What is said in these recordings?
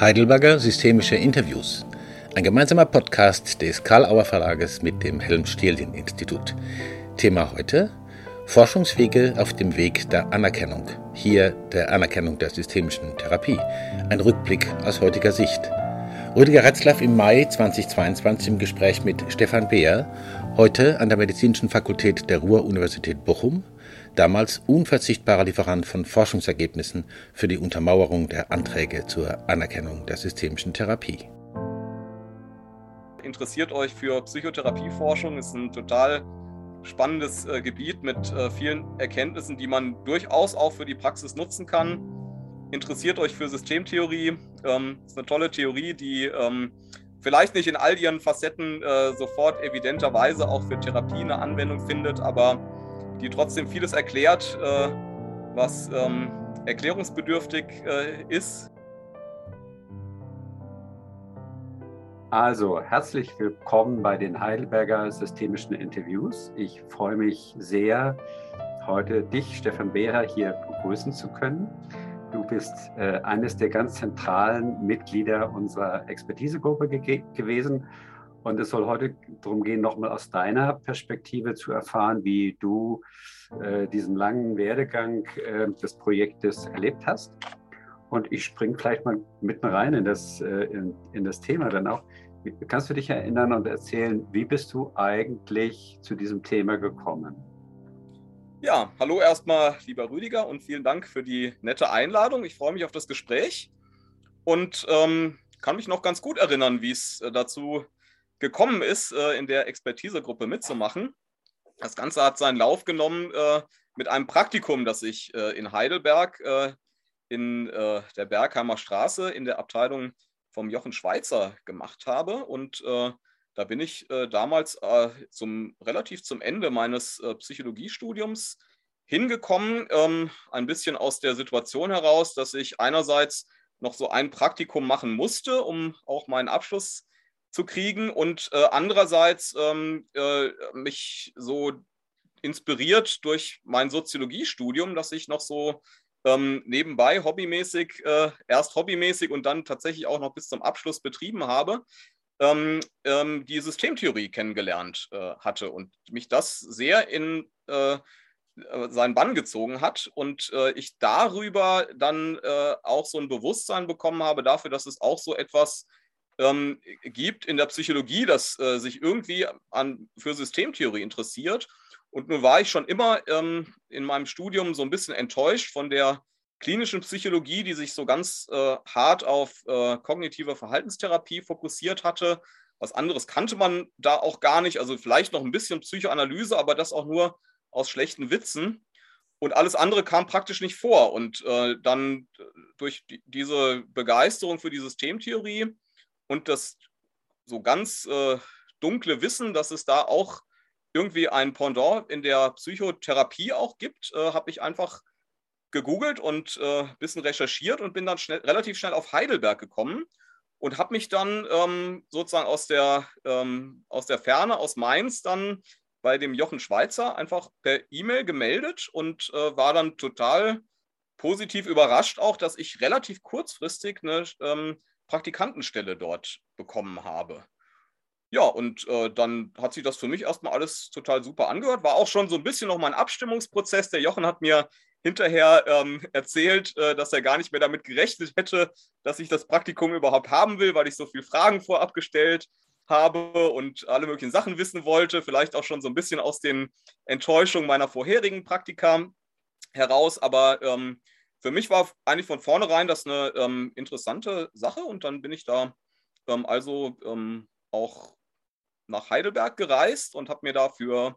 Heidelberger Systemische Interviews. Ein gemeinsamer Podcast des Karl-Auer Verlages mit dem Helm-Stehlin-Institut. Thema heute: Forschungswege auf dem Weg der Anerkennung. Hier der Anerkennung der systemischen Therapie. Ein Rückblick aus heutiger Sicht. Rüdiger Retzlaff im Mai 2022 im Gespräch mit Stefan Beer, heute an der Medizinischen Fakultät der Ruhr-Universität Bochum, damals unverzichtbarer Lieferant von Forschungsergebnissen für die Untermauerung der Anträge zur Anerkennung der systemischen Therapie. Interessiert euch für Psychotherapieforschung, ist ein total spannendes äh, Gebiet mit äh, vielen Erkenntnissen, die man durchaus auch für die Praxis nutzen kann. Interessiert euch für Systemtheorie, ähm, ist eine tolle Theorie, die ähm, vielleicht nicht in all ihren Facetten äh, sofort evidenterweise auch für Therapie eine Anwendung findet, aber die trotzdem vieles erklärt, äh, was ähm, erklärungsbedürftig äh, ist. Also, herzlich willkommen bei den Heidelberger Systemischen Interviews. Ich freue mich sehr, heute dich, Stefan Behrer, hier begrüßen zu können. Du bist äh, eines der ganz zentralen Mitglieder unserer Expertisegruppe ge gewesen und es soll heute darum gehen, nochmal aus deiner Perspektive zu erfahren, wie du äh, diesen langen Werdegang äh, des Projektes erlebt hast. Und ich springe vielleicht mal mitten rein in das, äh, in, in das Thema dann auch. Kannst du dich erinnern und erzählen, wie bist du eigentlich zu diesem Thema gekommen? Ja, hallo erstmal, lieber Rüdiger, und vielen Dank für die nette Einladung. Ich freue mich auf das Gespräch und ähm, kann mich noch ganz gut erinnern, wie es äh, dazu gekommen ist, äh, in der Expertisegruppe mitzumachen. Das Ganze hat seinen Lauf genommen äh, mit einem Praktikum, das ich äh, in Heidelberg in der Bergheimer Straße in der Abteilung vom Jochen Schweizer gemacht habe. Und da bin ich damals zum, relativ zum Ende meines Psychologiestudiums hingekommen, ähm, ein bisschen aus der Situation heraus, dass ich einerseits noch so ein Praktikum machen musste, um auch meinen Abschluss zu kriegen und äh, andererseits ähm, äh, mich so inspiriert durch mein Soziologiestudium, dass ich noch so ähm, nebenbei hobbymäßig, äh, erst hobbymäßig und dann tatsächlich auch noch bis zum Abschluss betrieben habe, ähm, ähm die Systemtheorie kennengelernt äh, hatte und mich das sehr in äh, seinen Bann gezogen hat und äh, ich darüber dann auch so ein Bewusstsein bekommen habe dafür, dass es auch so etwas ähm, gibt in der Psychologie, das äh, sich irgendwie an, für Systemtheorie interessiert. Und nun war ich schon immer ähm, in meinem Studium so ein bisschen enttäuscht von der klinischen Psychologie, die sich so ganz äh, hart auf äh, kognitive Verhaltenstherapie fokussiert hatte. Was anderes kannte man da auch gar nicht. Also vielleicht noch ein bisschen Psychoanalyse, aber das auch nur aus schlechten Witzen. Und alles andere kam praktisch nicht vor. Und äh, dann äh, durch die, diese Begeisterung für die Systemtheorie und das so ganz äh, dunkle Wissen, dass es da auch irgendwie ein Pendant in der Psychotherapie auch gibt, äh, habe ich einfach gegoogelt und äh, ein bisschen recherchiert und bin dann schnell, relativ schnell auf Heidelberg gekommen und habe mich dann ähm, sozusagen aus der, ähm, aus der Ferne, aus Mainz, dann bei dem Jochen Schweizer einfach per E-Mail gemeldet und äh, war dann total positiv überrascht auch, dass ich relativ kurzfristig eine ähm, Praktikantenstelle dort bekommen habe. Ja, und äh, dann hat sich das für mich erstmal alles total super angehört. War auch schon so ein bisschen noch mein Abstimmungsprozess. Der Jochen hat mir hinterher ähm, erzählt, äh, dass er gar nicht mehr damit gerechnet hätte, dass ich das Praktikum überhaupt haben will, weil ich so viele Fragen vorab gestellt habe und alle möglichen Sachen wissen wollte. Vielleicht auch schon so ein bisschen aus den Enttäuschungen meiner vorherigen Praktika heraus. Aber ähm, für mich war eigentlich von vornherein das eine ähm, interessante Sache und dann bin ich da ähm, also ähm, auch nach Heidelberg gereist und habe mir da für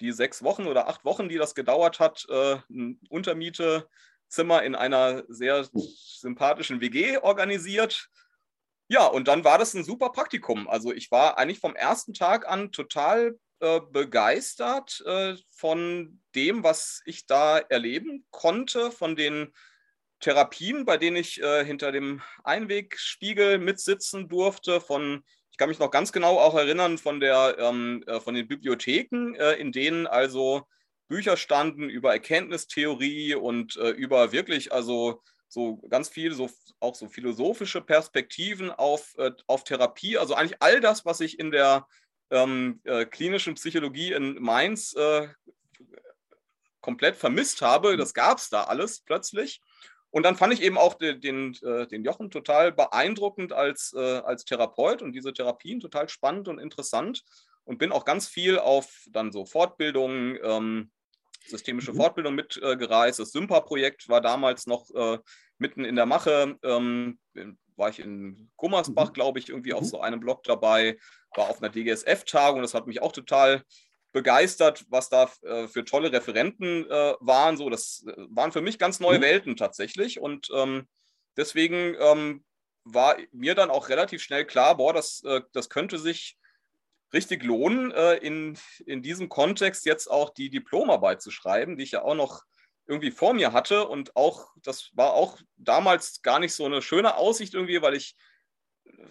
die sechs Wochen oder acht Wochen, die das gedauert hat, äh, ein Untermietezimmer in einer sehr sympathischen WG organisiert. Ja, und dann war das ein super Praktikum. Also ich war eigentlich vom ersten Tag an total äh, begeistert äh, von dem, was ich da erleben konnte, von den Therapien, bei denen ich äh, hinter dem Einwegspiegel mitsitzen durfte, von ich kann mich noch ganz genau auch erinnern von, der, ähm, äh, von den Bibliotheken, äh, in denen also Bücher standen über Erkenntnistheorie und über wirklich also so ganz viel, so auch so philosophische Perspektiven auf, äh, auf Therapie. Also eigentlich all das, was ich in der ähm, äh, klinischen Psychologie in Mainz äh, komplett vermisst habe, das gab es da alles plötzlich. Und dann fand ich eben auch den, den, äh, den Jochen total beeindruckend als, äh, als Therapeut und diese Therapien total spannend und interessant und bin auch ganz viel auf dann so Fortbildungen, ähm, systemische mhm. Fortbildung mitgereist. Äh, das Sympa-Projekt war damals noch äh, mitten in der Mache. Ähm, war ich in Gummersbach, mhm. glaube ich, irgendwie auf mhm. so einem Blog dabei, war auf einer DGSF-Tagung. Das hat mich auch total begeistert, was da äh, für tolle Referenten äh, waren. So, das äh, waren für mich ganz neue mhm. Welten tatsächlich. Und ähm, deswegen ähm, war mir dann auch relativ schnell klar, boah, das, äh, das könnte sich richtig lohnen, äh, in, in diesem Kontext jetzt auch die Diplomarbeit zu schreiben, die ich ja auch noch irgendwie vor mir hatte. Und auch, das war auch damals gar nicht so eine schöne Aussicht irgendwie, weil ich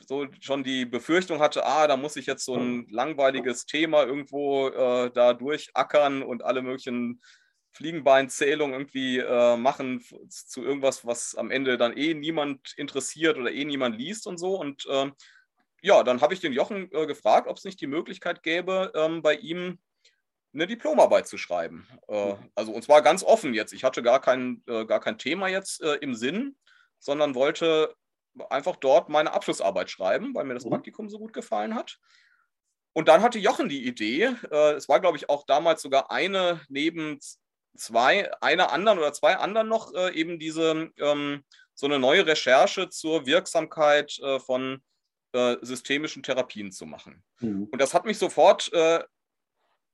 so schon die Befürchtung hatte, ah, da muss ich jetzt so ein langweiliges Thema irgendwo äh, da durchackern und alle möglichen Fliegenbeinzählungen irgendwie äh, machen zu irgendwas, was am Ende dann eh niemand interessiert oder eh niemand liest und so. Und äh, ja, dann habe ich den Jochen äh, gefragt, ob es nicht die Möglichkeit gäbe, ähm, bei ihm eine Diplomarbeit zu schreiben. Äh, also und zwar ganz offen jetzt. Ich hatte gar kein, äh, gar kein Thema jetzt im Sinn, sondern wollte einfach dort meine Abschlussarbeit schreiben, weil mir das mhm. Praktikum so gut gefallen hat. Und dann hatte Jochen die Idee, äh, es war, glaube ich, auch damals sogar eine neben zwei, einer anderen oder zwei anderen noch, äh, eben diese, ähm, so eine neue Recherche zur Wirksamkeit äh, von äh, systemischen Therapien zu machen. Mhm. Und das hat mich sofort äh,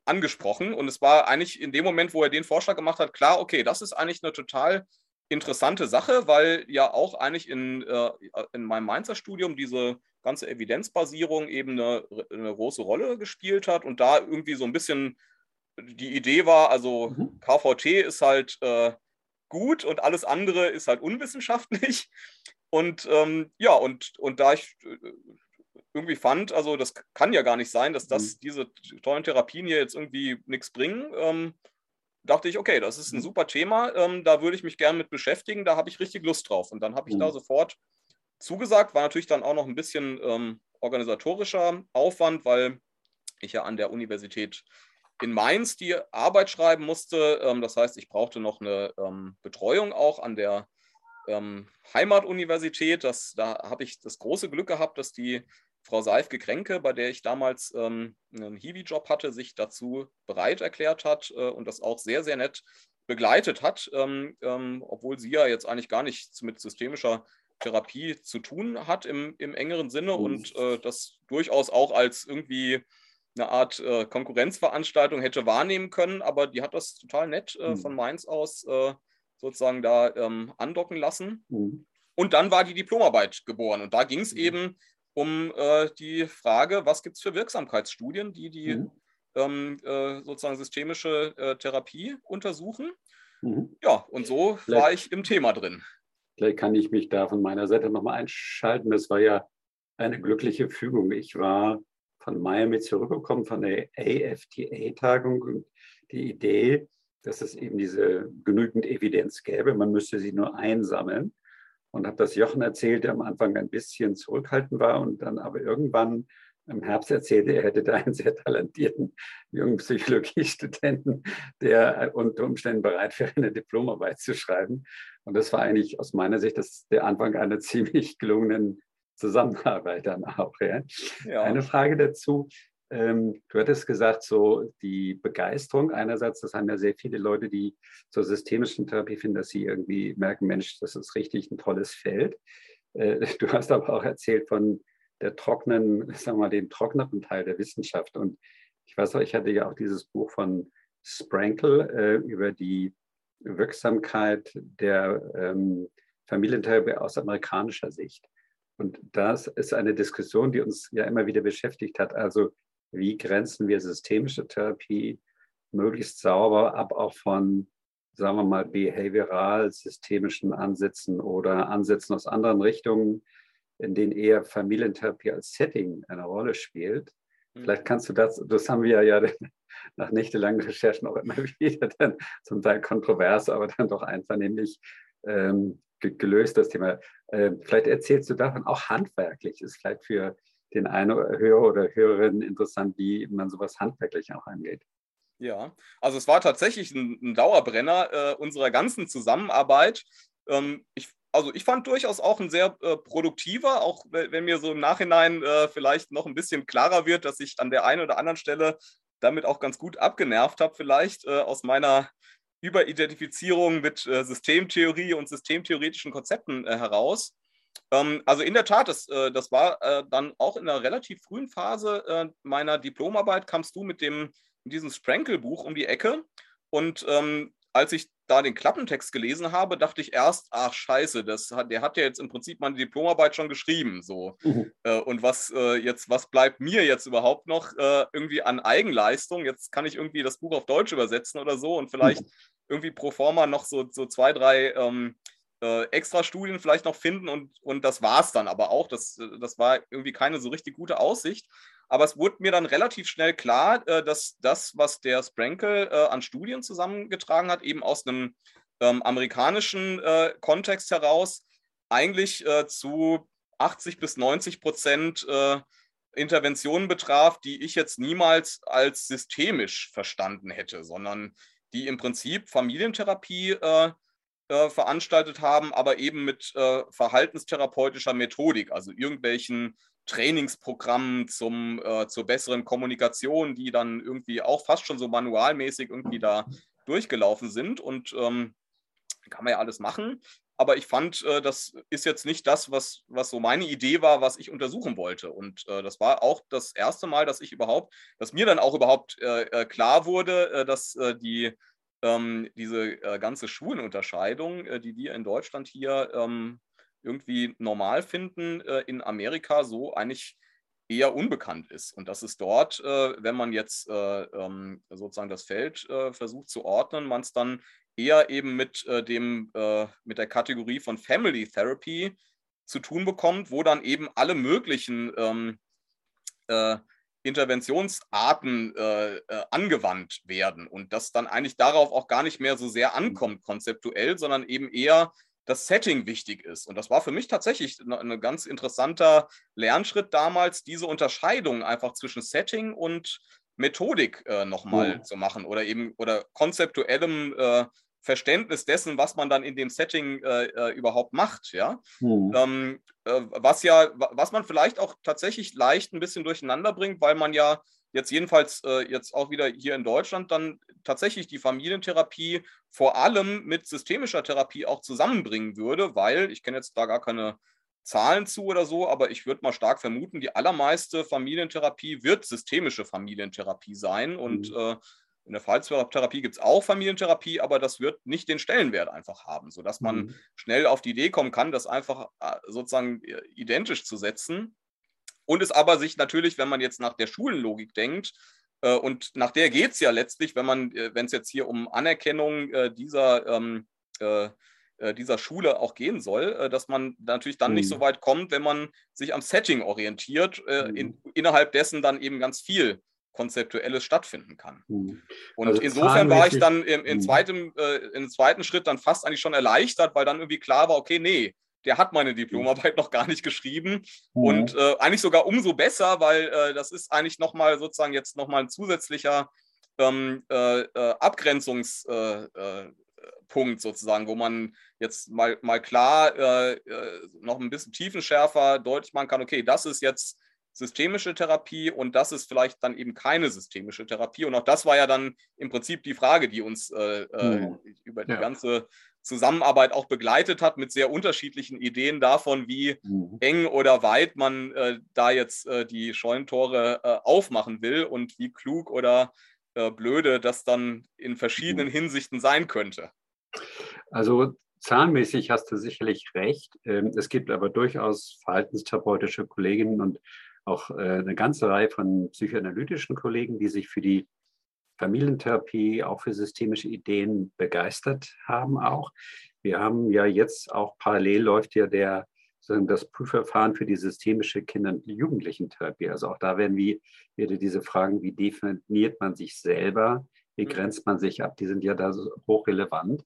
angesprochen. Und es war eigentlich in dem Moment, wo er den Vorschlag gemacht hat, klar, okay, das ist eigentlich eine total interessante Sache, weil ja auch eigentlich in, äh, in meinem Mainzer Studium diese ganze Evidenzbasierung eben eine, eine, große Rolle gespielt hat und da irgendwie so ein bisschen die Idee war, also mhm. KVT ist halt äh, gut und alles andere ist halt unwissenschaftlich. Und ähm, ja, und, und da ich äh, irgendwie fand, also das kann ja gar nicht sein, dass das, mhm. diese tollen Therapien hier jetzt irgendwie nichts bringen. Ähm, dachte ich, okay, das ist ein mhm. super Thema, ähm, da würde ich mich gerne mit beschäftigen, da habe ich richtig Lust drauf. Und dann habe ich mhm. da sofort zugesagt, war natürlich dann auch noch ein bisschen ähm, organisatorischer Aufwand, weil ich ja an der Universität in Mainz die Arbeit schreiben musste. Ähm, das heißt, ich brauchte noch eine ähm, Betreuung auch an der ähm, Heimatuniversität. Das, da habe ich das große Glück gehabt, dass die Frau Seifke-Kränke, bei der ich damals ähm, einen Hiwi-Job hatte, sich dazu bereit erklärt hat äh, und das auch sehr, sehr nett begleitet hat, ähm, ähm, obwohl sie ja jetzt eigentlich gar nichts mit systemischer Therapie zu tun hat im, im engeren Sinne mhm. und äh, das durchaus auch als irgendwie eine Art äh, Konkurrenzveranstaltung hätte wahrnehmen können, aber die hat das total nett mhm. von Mainz aus äh, sozusagen da ähm, andocken lassen. Mhm. Und dann war die Diplomarbeit geboren und da ging es mhm. eben um äh, die Frage, was gibt es für Wirksamkeitsstudien, die die mhm. ähm, äh, sozusagen systemische äh, Therapie untersuchen. Mhm. Ja, und so vielleicht, war ich im Thema drin. Vielleicht kann ich mich da von meiner Seite nochmal einschalten. Das war ja eine glückliche Fügung. Ich war von Miami zurückgekommen von der AFTA-Tagung und die Idee, dass es eben diese genügend Evidenz gäbe, man müsste sie nur einsammeln und habe das Jochen erzählt, der am Anfang ein bisschen zurückhaltend war und dann aber irgendwann im Herbst erzählte, er hätte da einen sehr talentierten jungen Psychologiestudenten, der unter Umständen bereit wäre, eine Diplomarbeit zu schreiben. Und das war eigentlich aus meiner Sicht das, der Anfang einer ziemlich gelungenen Zusammenarbeit dann auch. Ja. Ja. Eine Frage dazu. Ähm, du hattest gesagt, so die Begeisterung einerseits, das haben ja sehr viele Leute, die zur systemischen Therapie finden, dass sie irgendwie merken, Mensch, das ist richtig ein tolles Feld. Äh, du hast aber auch erzählt von der trockenen, sagen wir mal, den trockneren Teil der Wissenschaft. Und ich weiß auch, ich hatte ja auch dieses Buch von Sprankle äh, über die Wirksamkeit der ähm, Familientherapie aus amerikanischer Sicht. Und das ist eine Diskussion, die uns ja immer wieder beschäftigt hat. Also wie grenzen wir systemische Therapie möglichst sauber ab, auch von, sagen wir mal, behavioral-systemischen Ansätzen oder Ansätzen aus anderen Richtungen, in denen eher Familientherapie als Setting eine Rolle spielt. Mhm. Vielleicht kannst du das, das haben wir ja nach nächtelangen Recherchen auch immer wieder dann zum Teil kontrovers, aber dann doch einvernehmlich ähm, gelöst, das Thema. Äh, vielleicht erzählst du davon auch handwerklich. Ist vielleicht für den einen Hörer oder Hörerin interessant, wie man sowas handwerklich auch angeht. Ja, also es war tatsächlich ein, ein Dauerbrenner äh, unserer ganzen Zusammenarbeit. Ähm, ich, also ich fand durchaus auch ein sehr äh, produktiver, auch wenn mir so im Nachhinein äh, vielleicht noch ein bisschen klarer wird, dass ich an der einen oder anderen Stelle damit auch ganz gut abgenervt habe, vielleicht äh, aus meiner Überidentifizierung mit äh, Systemtheorie und systemtheoretischen Konzepten äh, heraus. Ähm, also in der Tat, das, äh, das war äh, dann auch in einer relativ frühen Phase äh, meiner Diplomarbeit, kamst du mit, dem, mit diesem Sprankle-Buch um die Ecke. Und ähm, als ich da den Klappentext gelesen habe, dachte ich erst, ach scheiße, das hat, der hat ja jetzt im Prinzip meine Diplomarbeit schon geschrieben. So. Mhm. Äh, und was äh, jetzt, was bleibt mir jetzt überhaupt noch äh, irgendwie an Eigenleistung? Jetzt kann ich irgendwie das Buch auf Deutsch übersetzen oder so und vielleicht mhm. irgendwie pro forma noch so, so zwei, drei ähm, äh, extra Studien vielleicht noch finden und, und das war es dann aber auch. Das, das war irgendwie keine so richtig gute Aussicht. Aber es wurde mir dann relativ schnell klar, äh, dass das, was der Sprankle äh, an Studien zusammengetragen hat, eben aus einem ähm, amerikanischen äh, Kontext heraus, eigentlich äh, zu 80 bis 90 Prozent äh, Interventionen betraf, die ich jetzt niemals als systemisch verstanden hätte, sondern die im Prinzip Familientherapie äh, äh, veranstaltet haben, aber eben mit äh, verhaltenstherapeutischer Methodik, also irgendwelchen Trainingsprogrammen zum, äh, zur besseren Kommunikation, die dann irgendwie auch fast schon so manualmäßig irgendwie da durchgelaufen sind. Und ähm, kann man ja alles machen. Aber ich fand, äh, das ist jetzt nicht das, was, was so meine Idee war, was ich untersuchen wollte. Und äh, das war auch das erste Mal, dass ich überhaupt, dass mir dann auch überhaupt klar wurde, dass die ähm, diese äh, ganze Schulenunterscheidung, äh, die wir in Deutschland hier ähm, irgendwie normal finden, äh, in Amerika so eigentlich eher unbekannt ist. Und dass es dort, äh, wenn man jetzt äh, ähm, sozusagen das Feld äh, versucht zu ordnen, man es dann eher eben mit, dem, mit der Kategorie von Family Therapy zu tun bekommt, wo dann eben alle möglichen ähm, Interventionsarten äh, äh, angewandt werden und das dann eigentlich darauf auch gar nicht mehr so sehr mhm. ankommt konzeptuell, sondern eben eher das Setting wichtig ist. Und das war für mich tatsächlich ein ganz interessanter Lernschritt damals, diese Unterscheidung einfach zwischen Setting und Methodik äh, nochmal mhm. zu machen oder eben oder konzeptuellem äh, Verständnis dessen, was man dann in dem Setting äh, äh überhaupt macht, ja. Mhm. Ähm, äh, was ja, was man vielleicht auch tatsächlich leicht ein bisschen durcheinander bringt, weil man ja jetzt jedenfalls äh, jetzt auch wieder hier in Deutschland dann tatsächlich die Familientherapie vor allem mit systemischer Therapie auch zusammenbringen würde, weil ich kenne jetzt da gar keine Zahlen zu oder so, aber ich würde mal stark vermuten, die allermeiste Familientherapie wird systemische Familientherapie sein und mhm. äh, in der Verhaltenstherapie gibt es auch Familientherapie, aber das wird nicht den Stellenwert einfach haben, sodass man mhm. schnell auf die Idee kommen kann, das einfach äh, sozusagen äh, identisch zu setzen. Und es aber sich natürlich, wenn man jetzt nach der Schulenlogik denkt, äh, und nach der geht es ja letztlich, wenn man, wenn es jetzt hier um Anerkennung dieser, ähm, dieser Schule auch gehen soll, dass man natürlich dann mhm. nicht so weit kommt, wenn man sich am Setting orientiert, mhm. in, innerhalb dessen dann eben ganz viel Konzeptuelles stattfinden kann. Mhm. Und also insofern war ich dann im, im, hm. zweiten, äh, im zweiten Schritt dann fast eigentlich schon erleichtert, weil dann irgendwie klar war, okay, nee, der hat meine Diplomarbeit noch gar nicht geschrieben. Mhm. Und äh, eigentlich sogar umso besser, weil äh, das ist eigentlich nochmal sozusagen jetzt nochmal ein zusätzlicher ähm, äh, äh Abgrenzungspunkt äh, sozusagen, wo man jetzt mal, mal klar noch ein bisschen tiefenschärfer deutlich machen kann, okay, das ist jetzt systemische Therapie und das ist vielleicht dann eben keine systemische Therapie. Und auch das war ja dann im Prinzip die Frage, die uns äh, mhm. über die ja. ganze Zusammenarbeit auch begleitet hat, mit sehr unterschiedlichen Ideen davon, wie mhm. eng oder weit man äh, da jetzt äh, die Scheunentore äh, aufmachen will und wie klug oder äh, blöde das dann in verschiedenen mhm. Hinsichten sein könnte. Also zahlenmäßig hast du sicherlich recht. Ähm, es gibt aber durchaus verhaltenstherapeutische Kolleginnen und auch äh, eine ganze Reihe von psychoanalytischen Kollegen, die sich für die Familientherapie, auch für systemische Ideen begeistert haben auch. Wir haben ja jetzt auch parallel läuft ja der das Prüfverfahren für die systemische Kinder- und Jugendlichentherapie. Also auch da werden wir wieder diese Fragen, wie definiert man sich selber, wie mhm. grenzt man sich ab, die sind ja da so hochrelevant.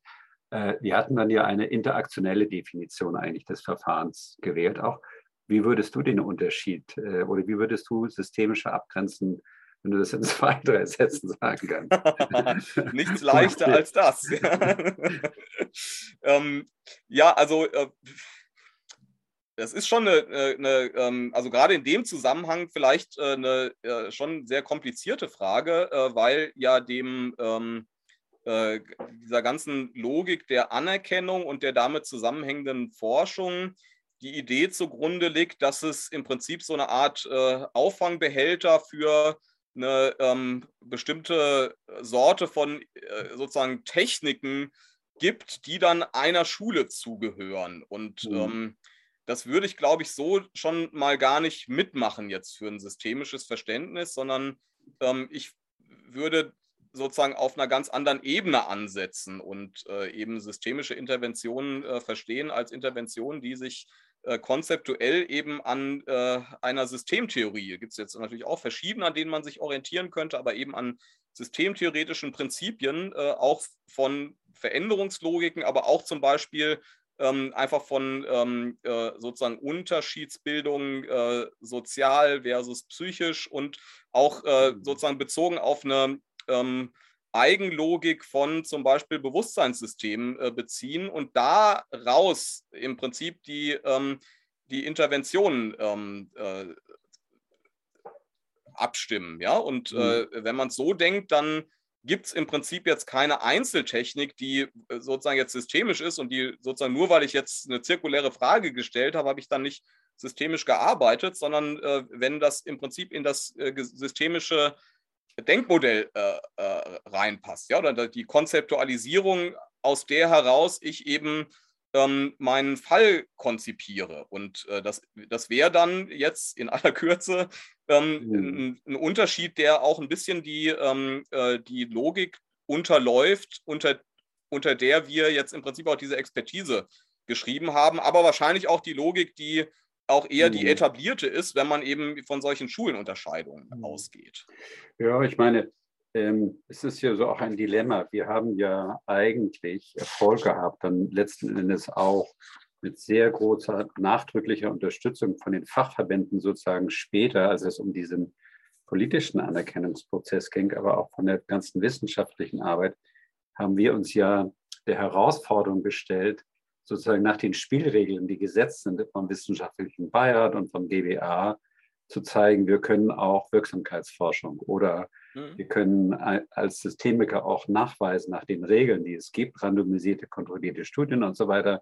Äh, wir hatten dann ja eine interaktionelle Definition eigentlich des Verfahrens gewählt auch. Wie würdest du den Unterschied äh, oder wie würdest du systemische abgrenzen, wenn du das in zwei, drei Sätzen sagen kannst? Nichts leichter als das. ähm, ja, also äh, das ist schon eine, eine, ähm, also gerade in dem Zusammenhang vielleicht äh, eine äh, schon sehr komplizierte Frage, weil ja dem ähm, dieser ganzen Logik der Anerkennung und der damit zusammenhängenden Forschung die Idee zugrunde liegt, dass es im Prinzip so eine Art äh, Auffangbehälter für eine ähm, bestimmte Sorte von äh, sozusagen Techniken gibt, die dann einer Schule zugehören. Und mhm. ähm, das würde ich, glaube ich, so schon mal gar nicht mitmachen jetzt für ein systemisches Verständnis, sondern ähm, ich würde sozusagen auf einer ganz anderen Ebene ansetzen und äh, eben systemische Interventionen äh, verstehen als Interventionen, die sich äh, konzeptuell eben an äh, einer Systemtheorie. Gibt es jetzt natürlich auch verschiedene, an denen man sich orientieren könnte, aber eben an systemtheoretischen Prinzipien, äh, auch von Veränderungslogiken, aber auch zum Beispiel ähm, einfach von ähm, äh, sozusagen Unterschiedsbildung äh, sozial versus psychisch und auch mhm. sozusagen bezogen auf eine ähm, Eigenlogik von zum Beispiel Bewusstseinssystemen äh, beziehen und daraus im Prinzip die, ähm, die Interventionen ähm, äh, abstimmen. Ja? Und äh, mhm. wenn man es so denkt, dann gibt es im Prinzip jetzt keine Einzeltechnik, die äh, sozusagen jetzt systemisch ist und die sozusagen nur, weil ich jetzt eine zirkuläre Frage gestellt habe, habe ich dann nicht systemisch gearbeitet, sondern äh, wenn das im Prinzip in das äh, systemische Denkmodell äh, äh, reinpasst, ja, oder die Konzeptualisierung, aus der heraus ich eben ähm, meinen Fall konzipiere. Und äh, das, das wäre dann jetzt in aller Kürze ähm, mhm. ein, ein, Unterschied, der auch ein bisschen die, ähm, äh, die Logik unterläuft, unter, unter der wir jetzt im Prinzip auch diese Expertise geschrieben haben, aber wahrscheinlich auch die Logik, die auch eher die mhm. etablierte ist, wenn man eben von solchen Schulenunterscheidungen mhm. ausgeht. Ja, ich meine, ähm, es ist ja so auch ein Dilemma. Wir haben ja eigentlich Erfolg gehabt, dann letzten Endes auch mit sehr großer nachdrücklicher Unterstützung von den Fachverbänden sozusagen später, als es um diesen politischen Anerkennungsprozess ging, aber auch von der ganzen wissenschaftlichen Arbeit, haben wir uns ja der Herausforderung gestellt, sozusagen nach den Spielregeln, die gesetzt sind vom wissenschaftlichen Beirat und vom GBA, zu zeigen, wir können auch Wirksamkeitsforschung oder mhm. wir können als Systemiker auch nachweisen nach den Regeln, die es gibt, randomisierte, kontrollierte Studien und so weiter.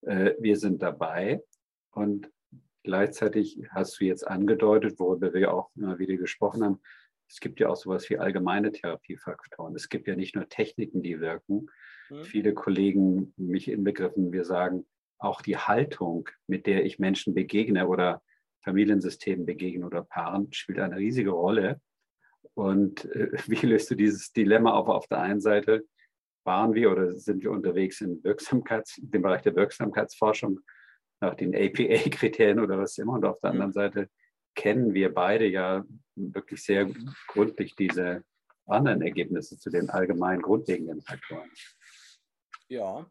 Äh, wir sind dabei und gleichzeitig hast du jetzt angedeutet, worüber wir auch immer wieder gesprochen haben, es gibt ja auch sowas wie allgemeine Therapiefaktoren. Es gibt ja nicht nur Techniken, die wirken, Mhm. Viele Kollegen, mich inbegriffen, wir sagen, auch die Haltung, mit der ich Menschen begegne oder Familiensystemen begegne oder Paaren, spielt eine riesige Rolle. Und äh, wie löst du dieses Dilemma auf? Auf der einen Seite waren wir oder sind wir unterwegs in Wirksamkeits, dem Bereich der Wirksamkeitsforschung nach den APA-Kriterien oder was immer. Und auf der mhm. anderen Seite kennen wir beide ja wirklich sehr gründlich diese anderen Ergebnisse zu den allgemeinen grundlegenden Faktoren. Ja,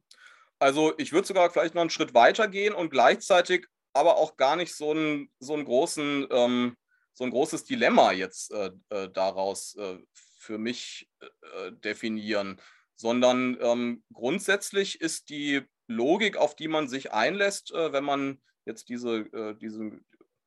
also ich würde sogar vielleicht noch einen Schritt weiter gehen und gleichzeitig aber auch gar nicht so einen, so einen großen, ähm, so ein großes Dilemma jetzt äh, äh, daraus äh, für mich äh, definieren, sondern ähm, grundsätzlich ist die Logik, auf die man sich einlässt, äh, wenn man jetzt diese, diese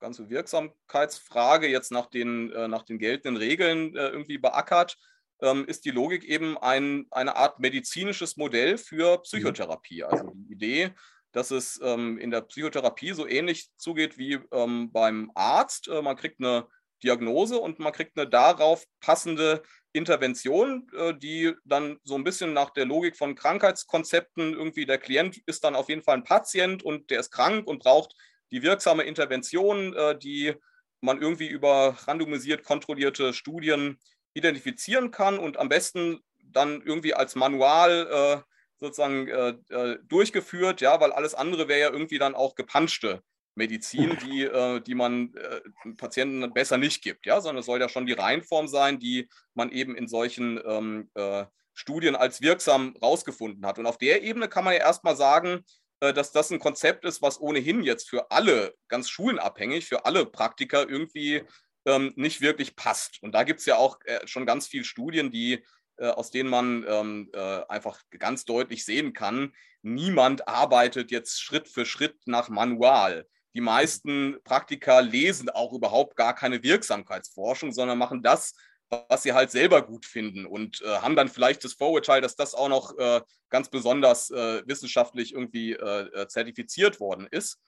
ganze Wirksamkeitsfrage jetzt nach den, nach den geltenden Regeln irgendwie beackert, ähm, ist die Logik eben ein, eine Art medizinisches Modell für Psychotherapie. Also die Idee, dass es ähm, in der Psychotherapie so ähnlich zugeht wie ähm, beim Arzt. Äh, man kriegt eine Diagnose und man kriegt eine darauf passende Intervention, äh, die dann so ein bisschen nach der Logik von Krankheitskonzepten irgendwie der Klient ist dann auf jeden Fall ein Patient und der ist krank und braucht die wirksame Intervention, äh, die man irgendwie über randomisiert kontrollierte Studien identifizieren kann und am besten dann irgendwie als Manual äh, sozusagen äh, äh, durchgeführt, ja, weil alles andere wäre ja irgendwie dann auch gepanschte Medizin, die, äh, die man äh, Patienten besser nicht gibt, ja, sondern es soll ja schon die Reihenform sein, die man eben in solchen ähm, äh, Studien als wirksam rausgefunden hat. Und auf der Ebene kann man ja erstmal sagen, äh, dass das ein Konzept ist, was ohnehin jetzt für alle, ganz schulenabhängig, für alle Praktiker irgendwie ähm, nicht wirklich passt. Und da gibt es ja auch äh, schon ganz viele Studien, die, äh, aus denen man ähm, äh, einfach ganz deutlich sehen kann, niemand arbeitet jetzt Schritt für Schritt nach Manual. Die meisten Praktiker lesen auch überhaupt gar keine Wirksamkeitsforschung, sondern machen das, was sie halt selber gut finden und äh, haben dann vielleicht das Vorurteil, dass das auch noch äh, ganz besonders äh, wissenschaftlich irgendwie äh, zertifiziert worden ist.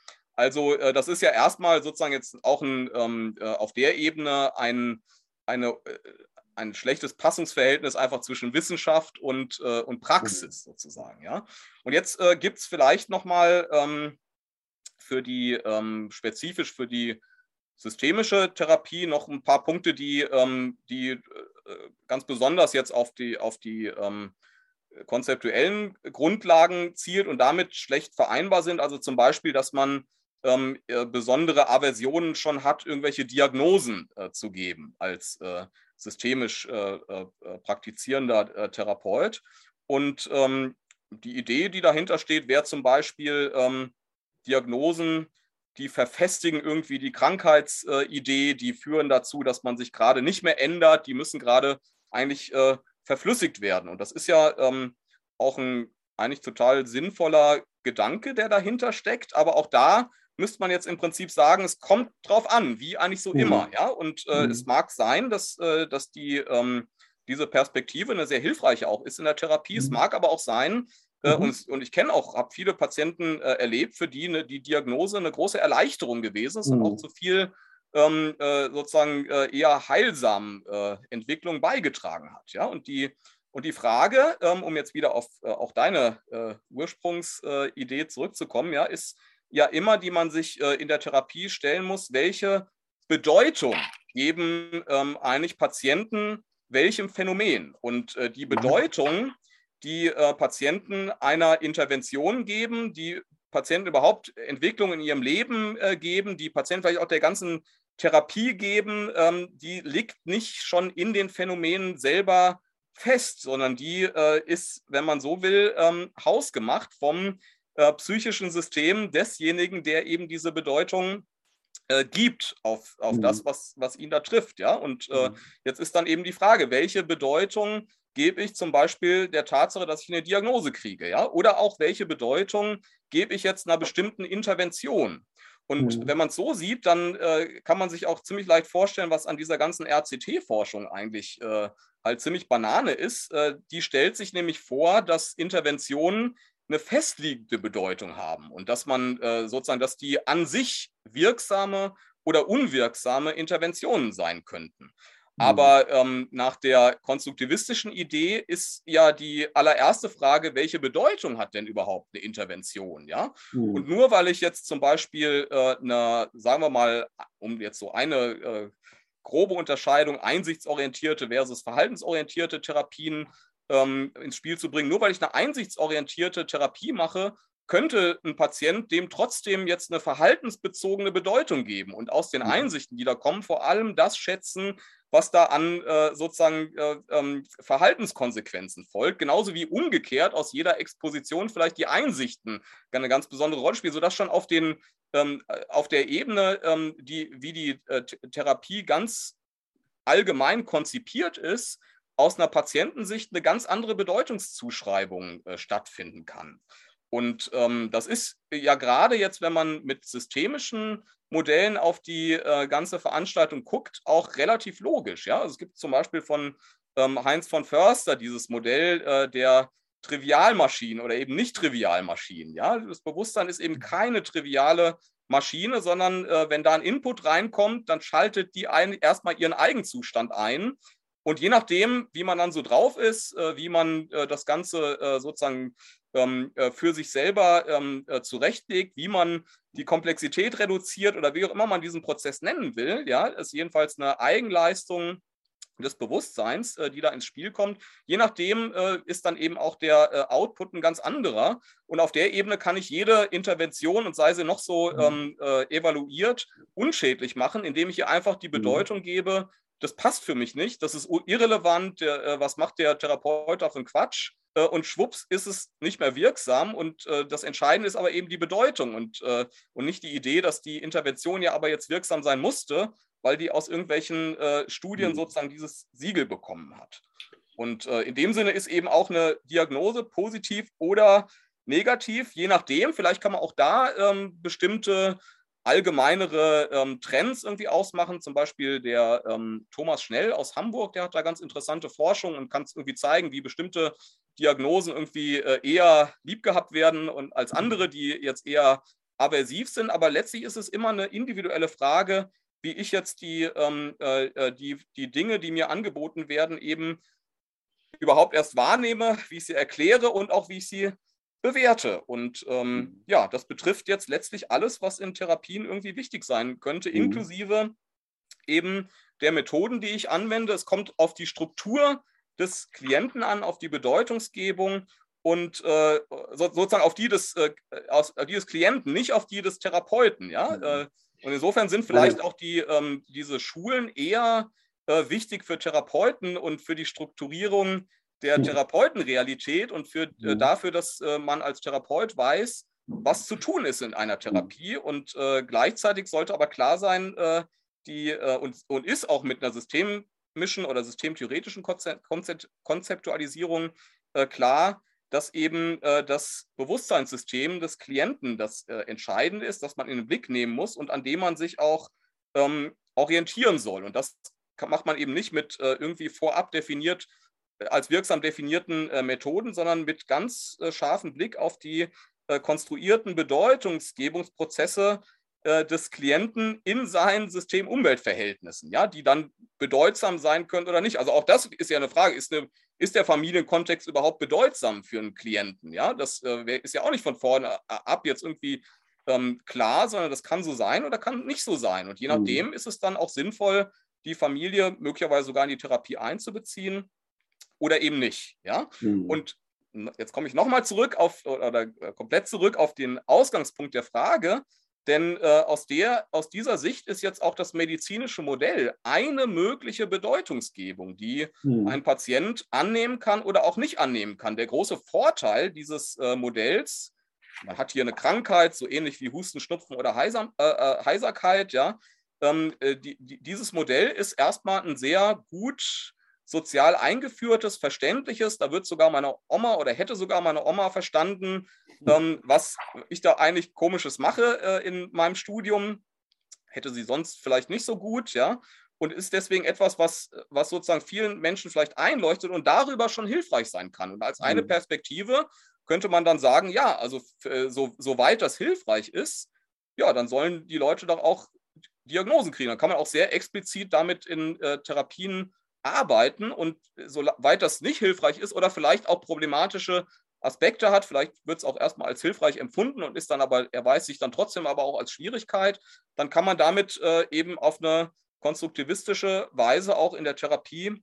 Also äh, das ist ja erstmal sozusagen jetzt auch ein, ähm, auf der Ebene ein, eine, ein schlechtes Passungsverhältnis einfach zwischen Wissenschaft und, und Praxis sozusagen. Ja? Und jetzt gibt es vielleicht nochmal ähm, für die, ähm, spezifisch für die systemische Therapie noch ein paar Punkte, die, ähm, die äh, ganz besonders jetzt auf die, auf die ähm, konzeptuellen Grundlagen zielt und damit schlecht vereinbar sind. Also zum Beispiel, dass man ähm, äh, besondere Aversionen schon hat, irgendwelche Diagnosen äh, zu geben als äh, systemisch äh, äh, praktizierender Therapeut. Und ähm, die Idee, die dahinter steht, wäre zum Beispiel ähm, Diagnosen die verfestigen irgendwie die Krankheitsidee, die führen dazu, dass man sich gerade nicht mehr ändert, die müssen gerade eigentlich verflüssigt werden. Und das ist ja ähm, auch ein eigentlich total sinnvoller Gedanke, der dahinter steckt. Aber auch da müsste man jetzt im Prinzip sagen, es kommt drauf an, wie eigentlich so mhm. immer. Ja? Und äh, mhm. es mag sein, dass, äh, dass die, ähm, diese Perspektive eine sehr hilfreiche auch ist in der Therapie. Mhm. Es mag aber auch sein, äh, mhm. Und, und, ich kenne auch, habe viele Patienten äh, erlebt, für die eine, die Diagnose eine große Erleichterung gewesen ist mhm. und auch zu viel ähm, äh, sozusagen äh, eher heilsamen äh, Entwicklung beigetragen hat. Ja? Und, die, und die Frage, ähm, um jetzt wieder auf äh, auch deine Ursprungsidee zurückzukommen, ja, ist ja immer, die man sich in der Therapie stellen muss, welche Bedeutung geben ähm, eigentlich Patienten welchem Phänomen? Und die mhm. Bedeutung die äh, Patienten einer Intervention geben, die Patienten überhaupt Entwicklung in ihrem Leben äh, geben, die Patienten vielleicht auch der ganzen Therapie geben, ähm, die liegt nicht schon in den Phänomenen selber fest, sondern die äh, ist, wenn man so will, ähm, hausgemacht vom äh, psychischen System desjenigen, der eben diese Bedeutung äh, gibt auf, auf mhm. das, was, was ihn da trifft. Ja? Und äh, mhm. jetzt ist dann eben die Frage, welche Bedeutung gebe ich zum Beispiel der Tatsache, dass ich eine Diagnose kriege, ja? Oder auch welche Bedeutung gebe ich jetzt einer bestimmten Intervention? Und mhm. wenn man es so sieht, dann äh, kann man sich auch ziemlich leicht vorstellen, was an dieser ganzen RCT-Forschung eigentlich äh, halt ziemlich Banane ist. Äh, die stellt sich nämlich vor, dass Interventionen eine festliegende Bedeutung haben und dass man äh, sozusagen, dass die an sich wirksame oder unwirksame Interventionen sein könnten. Mhm. Aber ähm, nach der konstruktivistischen Idee ist ja die allererste Frage, welche Bedeutung hat denn überhaupt eine Intervention? Ja? Mhm. Und nur weil ich jetzt zum Beispiel äh, eine, sagen wir mal, um jetzt so eine äh, grobe Unterscheidung einsichtsorientierte versus verhaltensorientierte Therapien ähm, ins Spiel zu bringen, nur weil ich eine einsichtsorientierte Therapie mache, könnte ein Patient dem trotzdem jetzt eine verhaltensbezogene Bedeutung geben. Und aus den. Einsichten, die da kommen, vor allem das schätzen, was da an äh, sozusagen äh, ähm, Verhaltenskonsequenzen folgt, genauso wie umgekehrt aus jeder Exposition vielleicht die Einsichten eine ganz besondere Rolle spielen, sodass schon auf, den, ähm, auf der Ebene, ähm, die, wie die äh, Therapie ganz allgemein konzipiert ist, aus einer Patientensicht eine ganz andere Bedeutungszuschreibung äh, stattfinden kann. Und ähm, das ist ja gerade jetzt, wenn man mit systemischen Modellen auf die äh, ganze Veranstaltung guckt, auch relativ logisch. Ja? Also es gibt zum Beispiel von ähm, Heinz von Förster dieses Modell äh, der Trivialmaschinen oder eben nicht Trivialmaschinen. Ja? Das Bewusstsein ist eben keine triviale Maschine, sondern äh, wenn da ein Input reinkommt, dann schaltet die ein, erstmal ihren Eigenzustand ein. Und je nachdem, wie man dann so drauf ist, äh, wie man äh, das Ganze äh, sozusagen ähm, äh, für sich selber ähm, äh, zurechtlegt, wie man die Komplexität reduziert oder wie auch immer man diesen Prozess nennen will, ja, ist jedenfalls eine Eigenleistung des Bewusstseins, die da ins Spiel kommt. Je nachdem ist dann eben auch der Output ein ganz anderer. Und auf der Ebene kann ich jede Intervention, und sei sie noch so mhm. ähm, äh, evaluiert, unschädlich machen, indem ich ihr einfach die mhm. Bedeutung gebe, das passt für mich nicht, das ist irrelevant, der, äh, was macht der Therapeut für einen Quatsch? Äh, und schwupps ist es nicht mehr wirksam. Und äh, das Entscheidende ist aber eben die Bedeutung und, äh, und nicht die Idee, dass die Intervention ja aber jetzt wirksam sein musste, weil die aus irgendwelchen äh, Studien mhm. sozusagen dieses Siegel bekommen hat. Und äh, in dem Sinne ist eben auch eine Diagnose positiv oder negativ, je nachdem. Vielleicht kann man auch da ähm, bestimmte allgemeinere ähm, Trends irgendwie ausmachen. Zum Beispiel der ähm, Thomas Schnell aus Hamburg, der hat da ganz interessante Forschung und kann es irgendwie zeigen, wie bestimmte Diagnosen irgendwie äh, eher lieb gehabt werden und als andere, die jetzt eher aversiv sind. Aber letztlich ist es immer eine individuelle Frage, wie ich jetzt die, ähm, äh, äh, die, die Dinge, die mir angeboten werden, eben überhaupt erst wahrnehme, wie ich sie erkläre und auch wie ich sie bewerte. Und ähm, mhm. ja, das betrifft jetzt letztlich alles, was in Therapien irgendwie wichtig sein könnte, mhm. inklusive eben der Methoden, die ich anwende. Es kommt auf die Struktur des Klienten an, auf die Bedeutungsgebung und äh, so, sozusagen auf die, des, äh, auf die des Klienten, nicht auf die des Therapeuten. Ja? Mhm. Äh, und insofern sind vielleicht auch die, ähm, diese Schulen eher äh, wichtig für Therapeuten und für die Strukturierung der hm. Therapeutenrealität und für, äh, hm. dafür, dass äh, man als Therapeut weiß, was zu tun ist in einer Therapie. Und äh, gleichzeitig sollte aber klar sein, äh, die, äh, und, und ist auch mit einer systemischen oder systemtheoretischen Konzept, Konzeptualisierung äh, klar, dass eben das Bewusstseinssystem des Klienten das Entscheidende ist, das man in den Blick nehmen muss und an dem man sich auch ähm, orientieren soll. Und das macht man eben nicht mit irgendwie vorab definiert als wirksam definierten äh, Methoden, sondern mit ganz äh, scharfem Blick auf die äh, konstruierten Bedeutungsgebungsprozesse des Klienten in seinen System-Umwelt-Verhältnissen, ja, die dann bedeutsam sein können oder nicht. Also auch das ist ja eine Frage, ist, eine, ist der Familienkontext überhaupt bedeutsam für einen Klienten? Ja, das ist ja auch nicht von vorne ab jetzt irgendwie ähm, klar, sondern das kann so sein oder kann nicht so sein. Und je mhm. nachdem ist es dann auch sinnvoll, die Familie möglicherweise sogar in die Therapie einzubeziehen oder eben nicht. Ja? Mhm. Und jetzt komme ich nochmal zurück auf oder äh, komplett zurück auf den Ausgangspunkt der Frage. Denn äh, aus, der, aus dieser Sicht ist jetzt auch das medizinische Modell eine mögliche Bedeutungsgebung, die mhm. ein Patient annehmen kann oder auch nicht annehmen kann. Der große Vorteil dieses äh, Modells, man hat hier eine Krankheit, so ähnlich wie Husten, Schnupfen oder Heiser, äh, äh Heiserkeit, ja. Ähm, äh, die, die, dieses Modell ist erstmal ein sehr gut sozial eingeführtes, verständliches. Da wird sogar meine Oma oder hätte sogar meine Oma verstanden, ähm, was ich da eigentlich komisches mache äh, in meinem Studium. Hätte sie sonst vielleicht nicht so gut, ja. Und ist deswegen etwas, was, was sozusagen vielen Menschen vielleicht einleuchtet und darüber schon hilfreich sein kann. Und als eine mhm. Perspektive könnte man dann sagen, ja, also äh, so, soweit das hilfreich ist, ja, dann sollen die Leute doch auch Diagnosen kriegen. Dann kann man auch sehr explizit damit in äh, Therapien arbeiten und soweit das nicht hilfreich ist oder vielleicht auch problematische Aspekte hat, vielleicht wird es auch erstmal als hilfreich empfunden und ist dann aber, erweist sich dann trotzdem aber auch als Schwierigkeit, dann kann man damit äh, eben auf eine konstruktivistische Weise auch in der Therapie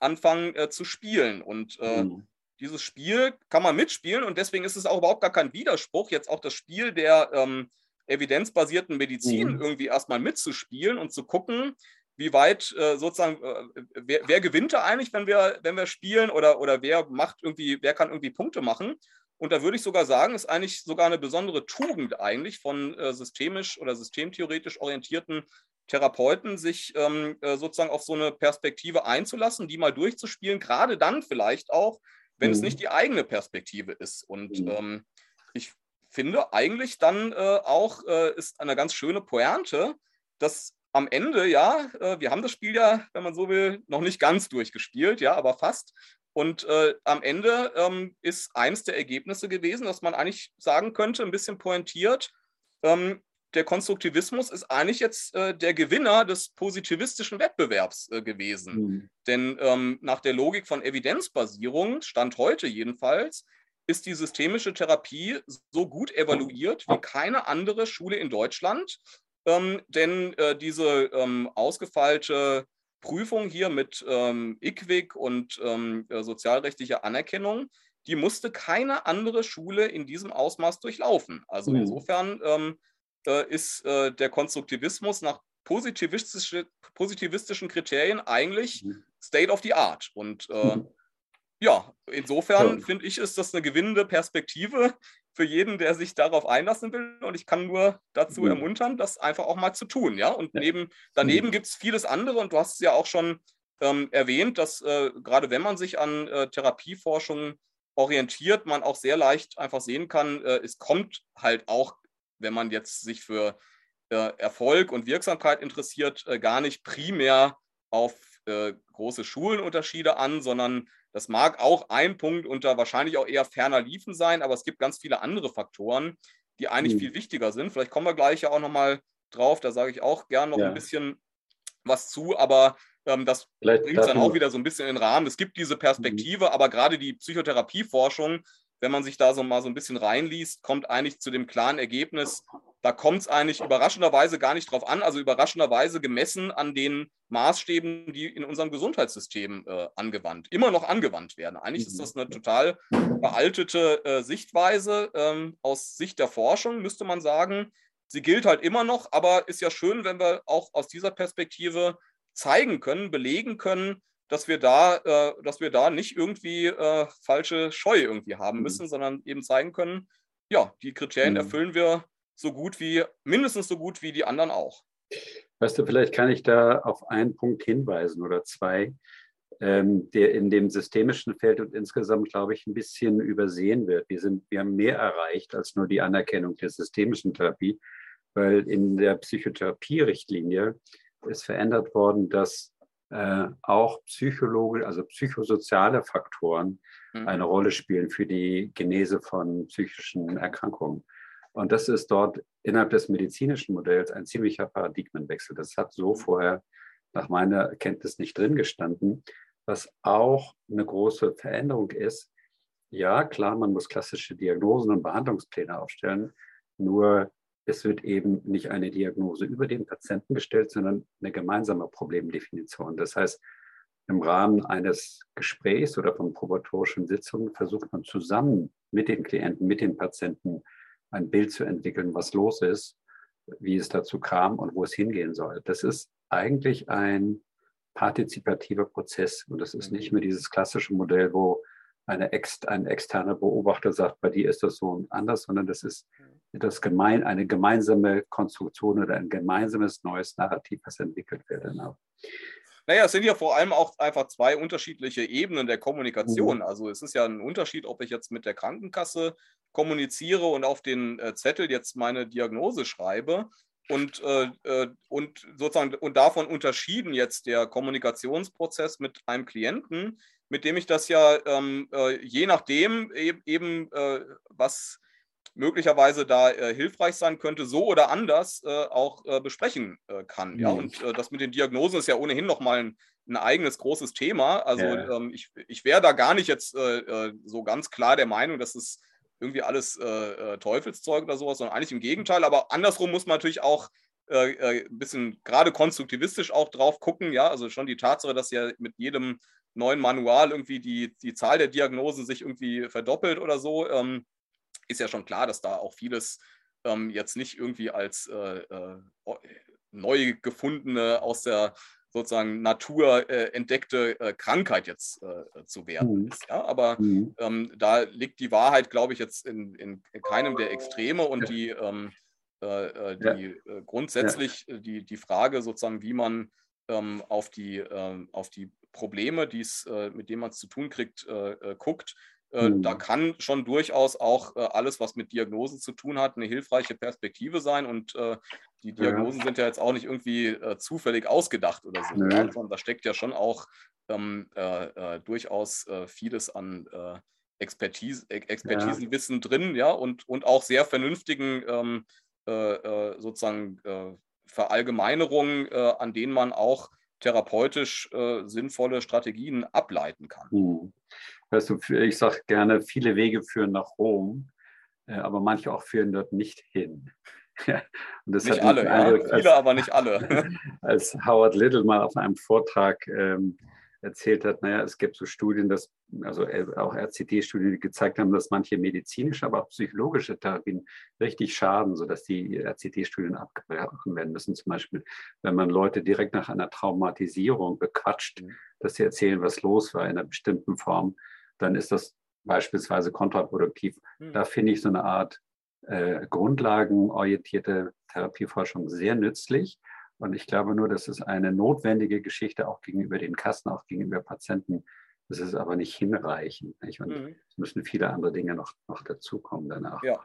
anfangen äh, zu spielen. Und äh, mhm. dieses Spiel kann man mitspielen und deswegen ist es auch überhaupt gar kein Widerspruch, jetzt auch das Spiel der ähm, evidenzbasierten Medizin mhm. irgendwie erstmal mitzuspielen und zu gucken, wie weit äh, sozusagen, äh, wer, wer, gewinnt da eigentlich, wenn wir, wenn wir spielen oder, oder wer macht irgendwie, wer kann irgendwie Punkte machen? Und da würde ich sogar sagen, ist eigentlich sogar eine besondere Tugend eigentlich von äh, systemisch oder systemtheoretisch orientierten Therapeuten, sich ähm, äh, sozusagen auf so eine Perspektive einzulassen, die mal durchzuspielen, gerade dann vielleicht auch, wenn mhm. es nicht die eigene Perspektive ist. Und mhm. ähm, ich finde eigentlich dann äh, auch äh, ist eine ganz schöne Pointe, dass am Ende, ja, äh, wir haben das Spiel ja, wenn man so will, noch nicht ganz durchgespielt, ja, aber fast. Und äh, am Ende ähm, ist eines der Ergebnisse gewesen, dass man eigentlich sagen könnte, ein bisschen pointiert, ähm, der Konstruktivismus ist eigentlich jetzt äh, der Gewinner des positivistischen Wettbewerbs äh, gewesen. Mhm. Denn ähm, nach der Logik von Evidenzbasierung, Stand heute jedenfalls, ist die systemische Therapie so gut evaluiert wie keine andere Schule in Deutschland. Ähm, denn äh, diese ähm, ausgefeilte Prüfung hier mit ähm, IQWIC und ähm, äh, sozialrechtlicher Anerkennung, die musste keine andere Schule in diesem Ausmaß durchlaufen. Also mhm. insofern ähm, äh, ist äh, der Konstruktivismus nach positivistische, positivistischen Kriterien eigentlich mhm. State of the Art. Und äh, mhm. ja, insofern ja. finde ich, ist das eine gewinnende Perspektive für jeden, der sich darauf einlassen will. Und ich kann nur dazu mhm. ermuntern, das einfach auch mal zu tun. Ja, und. Neben, daneben mhm. gibt es vieles andere. Und du hast es ja auch schon ähm, erwähnt, dass äh, gerade wenn man sich an äh, Therapieforschung orientiert, man auch sehr leicht einfach sehen kann, äh, es kommt halt auch, wenn man jetzt sich für äh, Erfolg und Wirksamkeit interessiert, äh, gar nicht primär auf äh, große Schulenunterschiede an, sondern das mag auch ein Punkt unter wahrscheinlich auch eher ferner Liefen sein, aber es gibt ganz viele andere Faktoren, die eigentlich mhm. viel wichtiger sind. Vielleicht kommen wir gleich ja auch nochmal drauf, da sage ich auch gern noch ja. ein bisschen was zu, aber ähm, das bringt es dann auch wieder so ein bisschen in den Rahmen. Es gibt diese Perspektive, mhm. aber gerade die Psychotherapieforschung, wenn man sich da so mal so ein bisschen reinliest, kommt eigentlich zu dem klaren Ergebnis, da kommt es eigentlich überraschenderweise gar nicht drauf an, also überraschenderweise gemessen an den Maßstäben, die in unserem Gesundheitssystem äh, angewandt, immer noch angewandt werden. Eigentlich ist das eine total veraltete äh, Sichtweise ähm, aus Sicht der Forschung, müsste man sagen. Sie gilt halt immer noch, aber ist ja schön, wenn wir auch aus dieser Perspektive zeigen können, belegen können, dass wir da, äh, dass wir da nicht irgendwie äh, falsche Scheu irgendwie haben mhm. müssen, mhm. sondern eben zeigen können, ja, die Kriterien mhm. erfüllen wir so gut wie, mindestens so gut wie die anderen auch. Weißt du, vielleicht kann ich da auf einen Punkt hinweisen oder zwei, ähm, der in dem systemischen Feld und insgesamt, glaube ich, ein bisschen übersehen wird. Wir, sind, wir haben mehr erreicht als nur die Anerkennung der systemischen Therapie, weil in der Psychotherapie-Richtlinie ist verändert worden, dass äh, auch psychologische, also psychosoziale Faktoren mhm. eine Rolle spielen für die Genese von psychischen Erkrankungen. Und das ist dort innerhalb des medizinischen Modells ein ziemlicher Paradigmenwechsel. Das hat so mhm. vorher nach meiner Kenntnis nicht drin gestanden, was auch eine große Veränderung ist. Ja, klar, man muss klassische Diagnosen und Behandlungspläne aufstellen, nur es wird eben nicht eine Diagnose über den Patienten gestellt, sondern eine gemeinsame Problemdefinition. Das heißt, im Rahmen eines Gesprächs oder von probatorischen Sitzungen versucht man zusammen mit den Klienten, mit den Patienten ein Bild zu entwickeln, was los ist, wie es dazu kam und wo es hingehen soll. Das ist eigentlich ein partizipativer Prozess und das ist nicht mehr dieses klassische Modell, wo eine ex, ein externer Beobachter sagt, bei dir ist das so und anders, sondern das ist das gemein, eine gemeinsame Konstruktion oder ein gemeinsames neues Narrativ, was entwickelt wird. Genau. Naja, es sind ja vor allem auch einfach zwei unterschiedliche Ebenen der Kommunikation. Mhm. Also es ist ja ein Unterschied, ob ich jetzt mit der Krankenkasse kommuniziere und auf den äh, Zettel jetzt meine Diagnose schreibe. Und, äh, äh und sozusagen und davon unterschieden jetzt der Kommunikationsprozess mit einem Klienten, mit dem ich das ja ähm, äh, je nachdem eben, eben äh, was möglicherweise da äh, hilfreich sein könnte, so oder anders äh, auch äh, besprechen äh, kann. Ja, mhm. und äh, das mit den Diagnosen ist ja ohnehin nochmal ein, ein eigenes großes Thema. Also ja. ähm, ich, ich wäre da gar nicht jetzt äh, so ganz klar der Meinung, dass es irgendwie alles Teufelszeug oder sowas, sondern eigentlich im Gegenteil. Aber andersrum muss man natürlich auch ein bisschen gerade konstruktivistisch auch drauf gucken. Ja, also schon die Tatsache, dass ja mit jedem neuen Manual irgendwie die, die Zahl der Diagnosen sich irgendwie verdoppelt oder so. Ähm, ist ja schon klar, dass da auch vieles ähm, jetzt nicht irgendwie als äh, äh, neu gefundene aus der sozusagen Natur äh, entdeckte äh, Krankheit jetzt äh, zu werden mhm. ist. Ja? Aber mhm. ähm, da liegt die Wahrheit, glaube ich, jetzt in, in, keinem der Extreme und die, ähm, äh, die grundsätzlich die, die Frage sozusagen, wie man ähm, auf, die, auf die Probleme, die's, mit denen man es zu tun kriegt, guckt, mhm. Da kann schon durchaus auch äh, alles, was mit Diagnosen zu tun hat, eine hilfreiche Perspektive sein. Und äh, die Diagnosen ja. sind ja jetzt auch nicht irgendwie zufällig ausgedacht oder so, ja. sondern da steckt ja schon auch ähm, äh, durchaus äh, vieles an äh, Expertise, Expertisenwissen ja. drin, ja, und, und auch sehr vernünftigen ähm, sozusagen Verallgemeinerungen, an denen man auch therapeutisch sinnvolle Strategien ableiten kann. Mhm. Weißt du, ich sage gerne, viele Wege führen nach Rom, äh, aber manche auch führen dort nicht hin. nicht alle, ja. viele, aber nicht alle. als Howard Little mal auf einem Vortrag ähm, erzählt hat, naja, es gibt so Studien, dass, also auch RCT-Studien, die gezeigt haben, dass manche medizinische, aber auch psychologische Therapien richtig schaden, sodass die RCT-Studien abgebrochen werden müssen. Zum Beispiel, wenn man Leute direkt nach einer Traumatisierung bequatscht, mhm. dass sie erzählen, was los war in einer bestimmten Form, dann ist das beispielsweise kontraproduktiv. Mhm. Da finde ich so eine Art äh, grundlagenorientierte Therapieforschung sehr nützlich. Und ich glaube nur, das ist eine notwendige Geschichte auch gegenüber den Kassen, auch gegenüber Patienten. Das ist aber nicht hinreichend. Nicht? Und mhm. es müssen viele andere Dinge noch, noch dazukommen danach. Ja.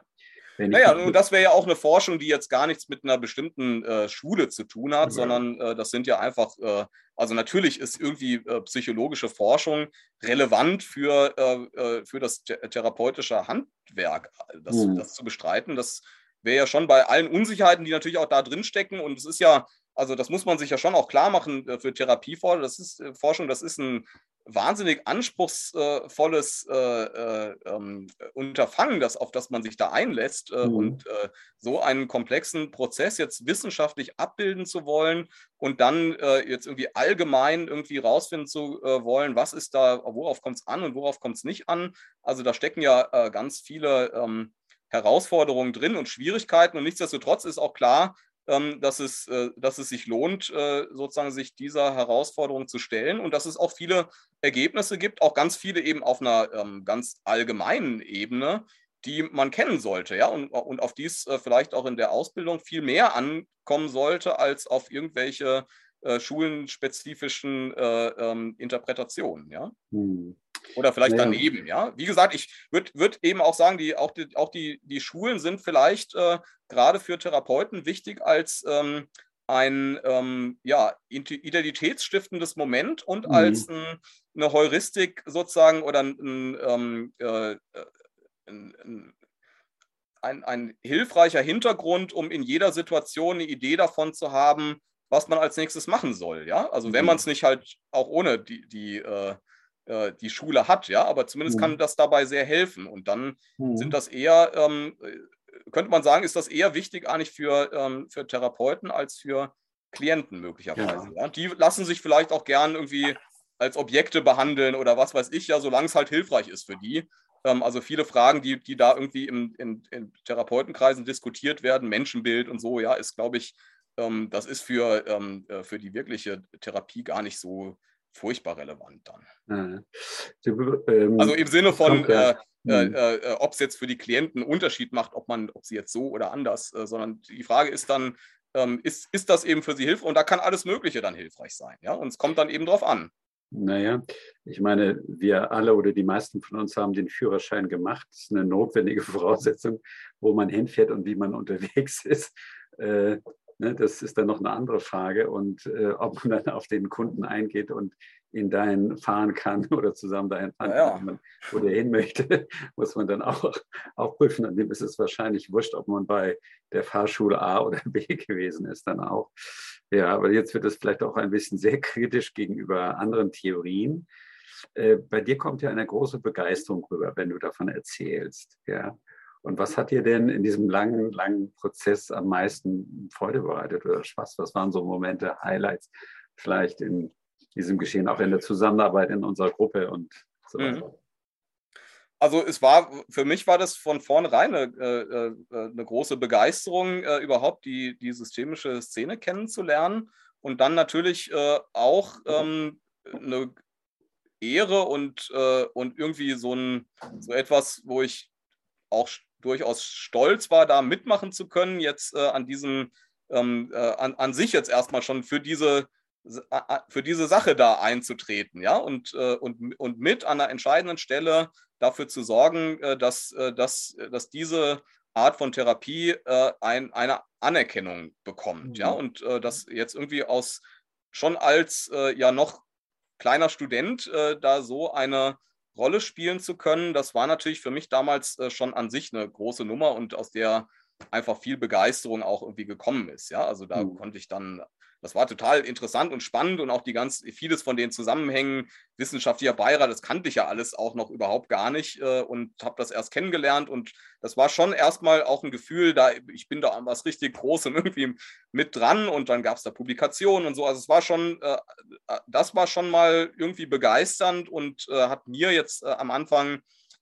naja, und das wäre ja auch eine Forschung, die jetzt gar nichts mit einer bestimmten äh, Schule zu tun hat, ja. sondern äh, das sind ja einfach, äh, also natürlich ist irgendwie äh, psychologische Forschung relevant für, äh, äh, für das therapeutische Handwerk, das, mhm. das zu bestreiten. Das wäre ja schon bei allen Unsicherheiten, die natürlich auch da drin stecken. Und es ist ja also das muss man sich ja schon auch klar machen äh, für Therapieforschung. Das ist äh, Forschung, das ist ein wahnsinnig anspruchsvolles äh, äh, ähm, Unterfangen, das, auf das man sich da einlässt. Äh, mhm. Und äh, so einen komplexen Prozess jetzt wissenschaftlich abbilden zu wollen und dann jetzt irgendwie allgemein irgendwie rausfinden zu wollen, was ist da, worauf kommt es an und worauf kommt es nicht an. Also da stecken ja ganz viele ähm, Herausforderungen drin und Schwierigkeiten. Und nichtsdestotrotz ist auch klar, ähm, dass, es, äh, dass es sich lohnt, äh, sozusagen sich dieser Herausforderung zu stellen und dass es auch viele Ergebnisse gibt, auch ganz viele eben auf einer ähm, ganz allgemeinen Ebene, die man kennen sollte, ja, und, und auf es äh, vielleicht auch in der Ausbildung viel mehr ankommen sollte als auf irgendwelche äh, schulenspezifischen äh, ähm, Interpretationen, ja. Hm. Oder vielleicht ja. daneben, ja. Wie gesagt, ich würde würd eben auch sagen, die, auch, die, auch die, die Schulen sind vielleicht äh, gerade für Therapeuten wichtig als ähm, ein ähm, ja, identitätsstiftendes Moment und mhm. als ein, eine Heuristik sozusagen oder ein, äh, ein, ein, ein, hilfreicher Hintergrund, um in jeder Situation eine Idee davon zu haben, was man als nächstes machen soll. Ja? Also wenn mhm. man es nicht halt auch ohne die, die äh, äh, die Schule hat, ja, aber zumindest mhm. kann das dabei sehr helfen. Und dann mhm. sind das eher, ähm, äh, könnte man sagen, ist das eher wichtig eigentlich für, ähm, für Therapeuten als für Klienten möglicherweise. Ja. ja. Die lassen sich vielleicht auch gern irgendwie als Objekte behandeln oder was weiß ich, ja, solange es halt hilfreich ist für die. Ähm, also viele Fragen, die, die da irgendwie im, in, in Therapeutenkreisen diskutiert werden, Menschenbild und so, ja, ist, glaube ich, ähm, das ist für, ähm, äh, für die wirkliche Therapie gar nicht so furchtbar relevant dann. Ähm, also im Sinne von, äh, äh, mhm. äh, äh, ob es jetzt für die Klienten einen Unterschied macht, ob man, ob sie jetzt so oder anders, äh, sondern die Frage ist dann, ähm, ist, ist das eben für sie hilfreich? Und da kann alles Mögliche dann hilfreich sein. Ja? Und es kommt dann eben drauf an. Naja, ich meine, wir alle oder die meisten von uns haben den Führerschein gemacht. Das ist eine notwendige Voraussetzung, wo man hinfährt und wie man unterwegs ist. Ne, das ist dann noch eine andere Frage. Und äh, ob man dann auf den Kunden eingeht und ihn dahin fahren kann oder zusammen dahin fahren ja, kann, ja. wo der hin möchte, muss man dann auch, auch prüfen. An dem ist es wahrscheinlich wurscht, ob man bei der Fahrschule A oder B gewesen ist, dann auch. Ja, aber jetzt wird es vielleicht auch ein bisschen sehr kritisch gegenüber anderen Theorien. Äh, bei dir kommt ja eine große Begeisterung rüber, wenn du davon erzählst. Ja. Und was hat dir denn in diesem langen, langen Prozess am meisten Freude bereitet oder Spaß? Was waren so Momente, Highlights vielleicht in diesem Geschehen, auch in der Zusammenarbeit in unserer Gruppe und so weiter? Mhm. Also es war, für mich war das von vornherein eine, äh, äh eine große Begeisterung, äh, überhaupt die, die systemische Szene kennenzulernen und dann natürlich äh, auch ähm, eine Ehre und, äh, und irgendwie so, ein, so etwas, wo ich auch durchaus stolz war, da mitmachen zu können, jetzt äh, an diesem, ähm, äh, an, an sich jetzt erstmal schon für diese, für diese Sache da einzutreten, ja, und, äh, und, und mit an einer entscheidenden Stelle dafür zu sorgen, äh, dass, äh, dass, dass diese Art von Therapie äh, ein, eine Anerkennung bekommt, mhm. ja, und das jetzt irgendwie aus schon als ja noch kleiner Student da so eine Rolle spielen zu können, das war natürlich für mich damals äh, schon an sich eine große Nummer und aus der einfach viel Begeisterung auch irgendwie gekommen ist. Ja, also da mhm. konnte ich dann das war total interessant und spannend und auch die ganz, vieles von den Zusammenhängen, wissenschaftlicher Beirat, das kannte ich ja alles auch noch überhaupt gar nicht äh, und habe das erst kennengelernt und das war schon erstmal auch ein Gefühl, da ich bin da an was richtig Großem irgendwie mit dran und dann gab es da Publikationen und so. Also es war schon, äh, äh, das war schon mal irgendwie begeisternd und äh, hat mir jetzt äh, am Anfang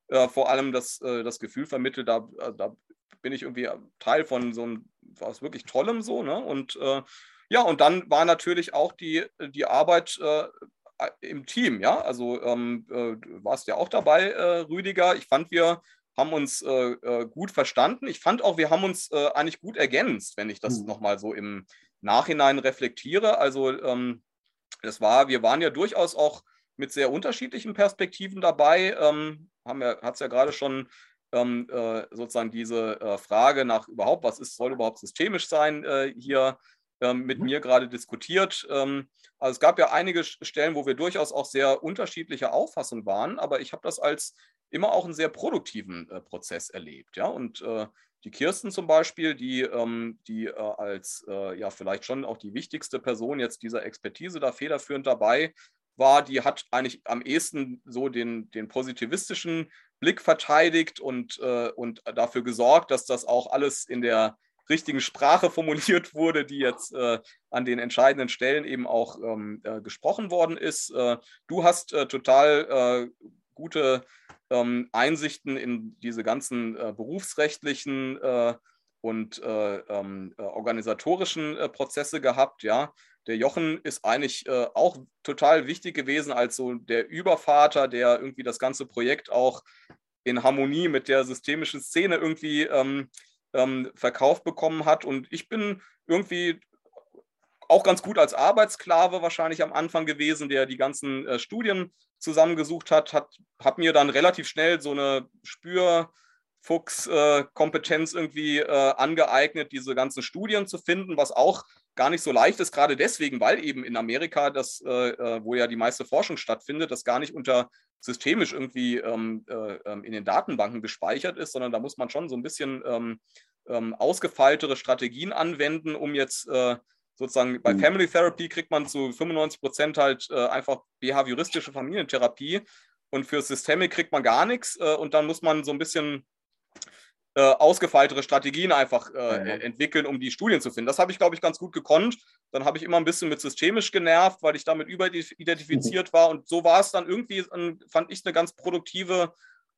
äh, vor allem das, das Gefühl vermittelt, da, da bin ich irgendwie Teil von so einem, was wirklich Tollem so, ne? Und ja, und dann war natürlich auch die, die Arbeit äh, im Team, ja. Also ähm, äh, du warst ja auch dabei, äh, Rüdiger. Ich fand, wir haben uns äh, äh, gut verstanden. Ich fand auch, wir haben uns äh, eigentlich gut ergänzt, wenn ich das mhm. nochmal so im Nachhinein reflektiere. Also ähm, das war, wir waren ja durchaus auch mit sehr unterschiedlichen Perspektiven dabei. Ähm, haben ja, hat es ja gerade schon ähm, äh, sozusagen diese äh, Frage nach überhaupt, was ist, soll überhaupt systemisch sein, äh, hier ähm, mit mhm. mir gerade diskutiert. Ähm, also es gab ja einige Stellen, wo wir durchaus auch sehr unterschiedlicher Auffassung waren, aber ich habe das als immer auch einen sehr produktiven äh, Prozess erlebt. Ja? Und äh, die Kirsten zum Beispiel, die, ähm, die äh, als ja vielleicht schon auch die wichtigste Person jetzt dieser Expertise da federführend dabei war, die hat eigentlich am ehesten so den, den positivistischen Blick verteidigt und, und dafür gesorgt, dass das auch alles in der richtigen Sprache formuliert wurde, die jetzt äh, an den entscheidenden Stellen eben auch ähm, äh, gesprochen worden ist. Äh, du hast äh, total äh, gute ähm, Einsichten in diese ganzen äh, berufsrechtlichen und ähm, organisatorischen Prozesse gehabt, ja. Der Jochen ist eigentlich auch total wichtig gewesen als so der Übervater, der irgendwie das ganze Projekt auch in Harmonie mit der systemischen Szene irgendwie ähm, ähm, verkauft bekommen hat. Und ich bin irgendwie auch ganz gut als Arbeitssklave wahrscheinlich am Anfang gewesen, der die ganzen äh, Studien zusammengesucht hat, hat, hat mir dann relativ schnell so eine Spürfuchs-Kompetenz äh, irgendwie äh, angeeignet, diese ganzen Studien zu finden, was auch gar nicht so leicht ist, gerade deswegen, weil eben in Amerika, das, äh, äh, wo ja die meiste Forschung stattfindet, das gar nicht unter systemisch irgendwie ähm, äh, ähm, in den Datenbanken gespeichert ist, sondern da muss man schon so ein bisschen ähm, ähm ausgefeiltere Strategien anwenden, um jetzt äh, sozusagen bei mhm. Family Therapy kriegt man zu 95 Prozent halt einfach behavioristische Familientherapie und für Systemic kriegt man gar nichts und dann muss man so ein bisschen äh, ausgefeiltere Strategien einfach äh, ja. entwickeln, um die Studien zu finden. Das habe ich, glaube ich, ganz gut gekonnt. Dann habe ich immer ein bisschen mit systemisch genervt, weil ich damit überidentifiziert mhm. war. Und so war es dann irgendwie, fand ich, eine ganz produktive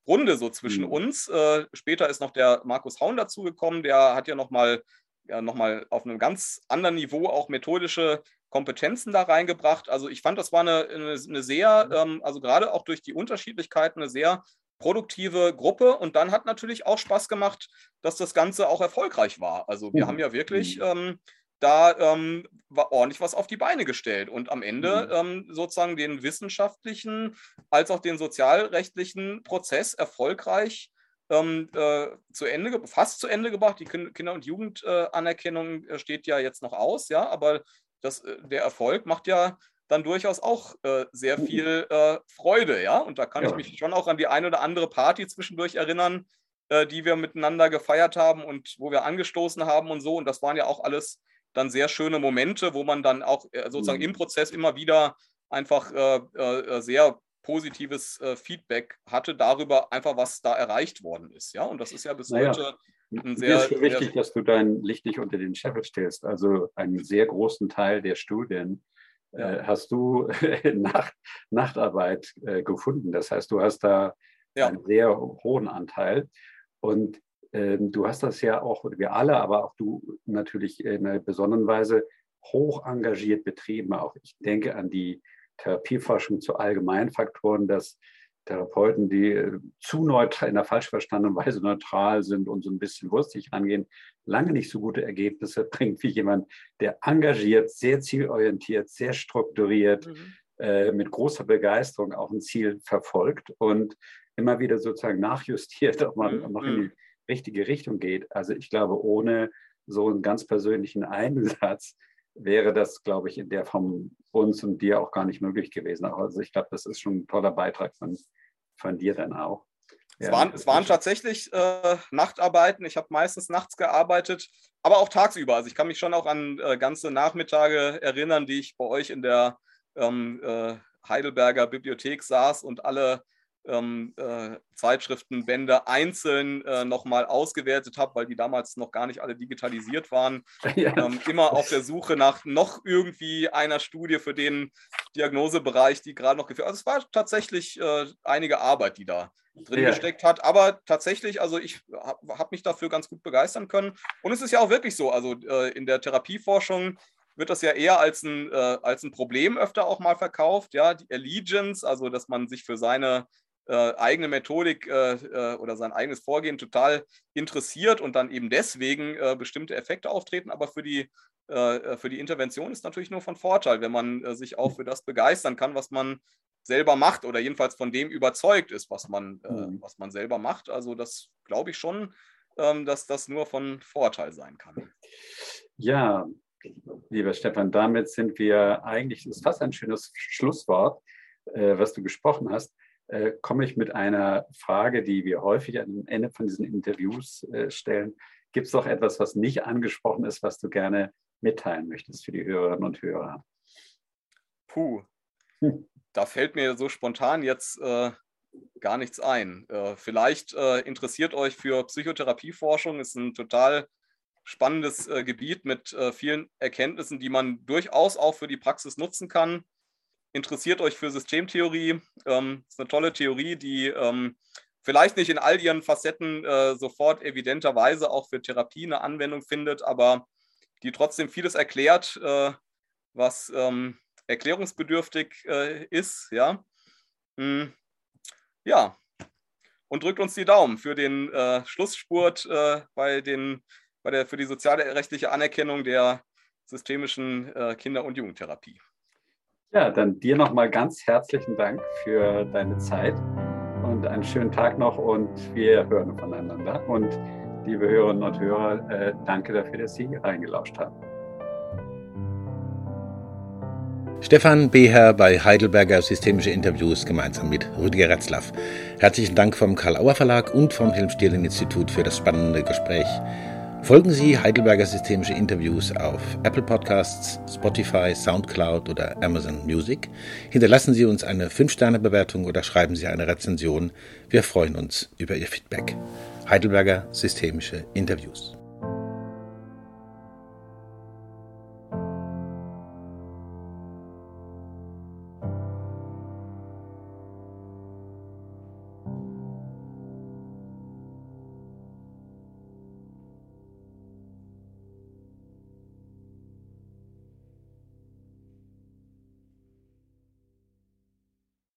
Runde so zwischen mhm. uns. Äh, später ist noch der Markus Haun dazugekommen. Der hat ja nochmal ja, noch auf einem ganz anderen Niveau auch methodische Kompetenzen da reingebracht. Also ich fand, das war eine, eine, eine sehr, mhm. ähm, also gerade auch durch die Unterschiedlichkeiten, eine sehr produktive Gruppe und dann hat natürlich auch Spaß gemacht, dass das Ganze auch erfolgreich war. Also wir mhm. haben ja wirklich mhm. ähm, da ähm, ordentlich was auf die Beine gestellt und am Ende mhm. ähm, sozusagen den wissenschaftlichen als auch den sozialrechtlichen Prozess erfolgreich ähm, äh, zu Ende, fast zu Ende gebracht. Die Kinder- und Jugendanerkennung äh, steht ja jetzt noch aus, ja, aber das, äh, der Erfolg macht ja dann durchaus auch äh, sehr mhm. viel äh, Freude, ja. Und da kann ja. ich mich schon auch an die eine oder andere Party zwischendurch erinnern, äh, die wir miteinander gefeiert haben und wo wir angestoßen haben und so. Und das waren ja auch alles dann sehr schöne Momente, wo man dann auch äh, sozusagen mhm. im Prozess immer wieder einfach äh, äh, sehr positives Feedback hatte darüber einfach, was da erreicht worden ist, ja. Und das ist ja bis naja. heute ein sehr. Mir ist schon wichtig, dass du dein Licht nicht unter den Scheffel stellst. Also einen sehr großen Teil der Studien ja. Äh, hast du Nacht, Nachtarbeit äh, gefunden. Das heißt, du hast da ja. einen sehr hohen Anteil. Und ähm, du hast das ja auch, wir alle, aber auch du natürlich in einer besonderen Weise hoch engagiert betrieben. Auch ich denke an die Therapieforschung zu Allgemeinfaktoren, dass Therapeuten, die äh, zu neutral, in der falsch verstandenen Weise neutral sind und so ein bisschen wurstig angehen, lange nicht so gute Ergebnisse bringt wie jemand, der engagiert, sehr zielorientiert, sehr strukturiert, mhm. äh, mit großer Begeisterung auch ein Ziel verfolgt und immer wieder sozusagen nachjustiert, ob man mhm. noch in die mhm. richtige Richtung geht. Also ich glaube, ohne so einen ganz persönlichen Einsatz wäre das, glaube ich, in der Form uns und dir auch gar nicht möglich gewesen. Also ich glaube, das ist schon ein toller Beitrag von, von dir dann auch. Es, ja, waren, es waren tatsächlich äh, Nachtarbeiten. Ich habe meistens nachts gearbeitet, aber auch tagsüber. Also ich kann mich schon auch an äh, ganze Nachmittage erinnern, die ich bei euch in der ähm, äh, Heidelberger Bibliothek saß und alle ähm, äh, Zeitschriftenbände einzeln äh, nochmal ausgewertet habe, weil die damals noch gar nicht alle digitalisiert waren. Ja. Ähm, immer auf der Suche nach noch irgendwie einer Studie für den Diagnosebereich, die gerade noch geführt Also es war tatsächlich äh, einige Arbeit, die da drin ja. gesteckt hat. Aber tatsächlich, also ich habe hab mich dafür ganz gut begeistern können. Und es ist ja auch wirklich so, also äh, in der Therapieforschung wird das ja eher als ein, äh, als ein Problem öfter auch mal verkauft, ja, die Allegiance, also dass man sich für seine äh, eigene Methodik äh, äh, oder sein eigenes Vorgehen total interessiert und dann eben deswegen äh, bestimmte Effekte auftreten. Aber für die, äh, für die Intervention ist natürlich nur von Vorteil, wenn man sich auch für das begeistern kann, was man selber macht oder jedenfalls von dem überzeugt ist, was man, mhm. was man selber macht. Also das glaube ich schon, ähm, dass das nur von Vorteil sein kann. Ja, lieber Stefan, damit sind wir eigentlich, das ist fast ein schönes Schlusswort, was du gesprochen hast äh, komme ich mit einer Frage, die wir häufig am Ende von diesen Interviews äh, stellen. Gibt es doch etwas, was nicht angesprochen ist, was du gerne mitteilen möchtest für die Hörerinnen und Hörer? Puh, hm. da fällt mir so spontan jetzt äh, gar nichts ein. Äh, vielleicht äh, interessiert euch für Psychotherapieforschung, ist ein total spannendes äh, Gebiet mit vielen Erkenntnissen, die man durchaus auch für die Praxis nutzen kann interessiert euch für Systemtheorie. Ähm, ist eine tolle Theorie, die ähm, vielleicht nicht in all ihren Facetten äh, sofort evidenterweise auch für Therapie eine Anwendung findet, aber die trotzdem vieles erklärt, äh, was ähm, erklärungsbedürftig äh, ist. Ja? Hm. ja, und drückt uns die Daumen für den äh, Schlussspurt äh, bei den, bei der, für die soziale rechtliche Anerkennung der systemischen äh, Kinder- und Jugendtherapie. Ja, dann dir nochmal ganz herzlichen Dank für deine Zeit und einen schönen Tag noch und wir hören voneinander. Und liebe Hörerinnen und Hörer, äh, danke dafür, dass Sie reingelauscht haben. Stefan Beher bei Heidelberger Systemische Interviews gemeinsam mit Rüdiger Retzlaff. Herzlichen Dank vom Karl-Auer Verlag und vom Helm-Stierlin-Institut für das spannende Gespräch. Folgen Sie Heidelberger Systemische Interviews auf Apple Podcasts, Spotify, SoundCloud oder Amazon Music. Hinterlassen Sie uns eine 5-Sterne-Bewertung oder schreiben Sie eine Rezension. Wir freuen uns über Ihr Feedback. Heidelberger Systemische Interviews.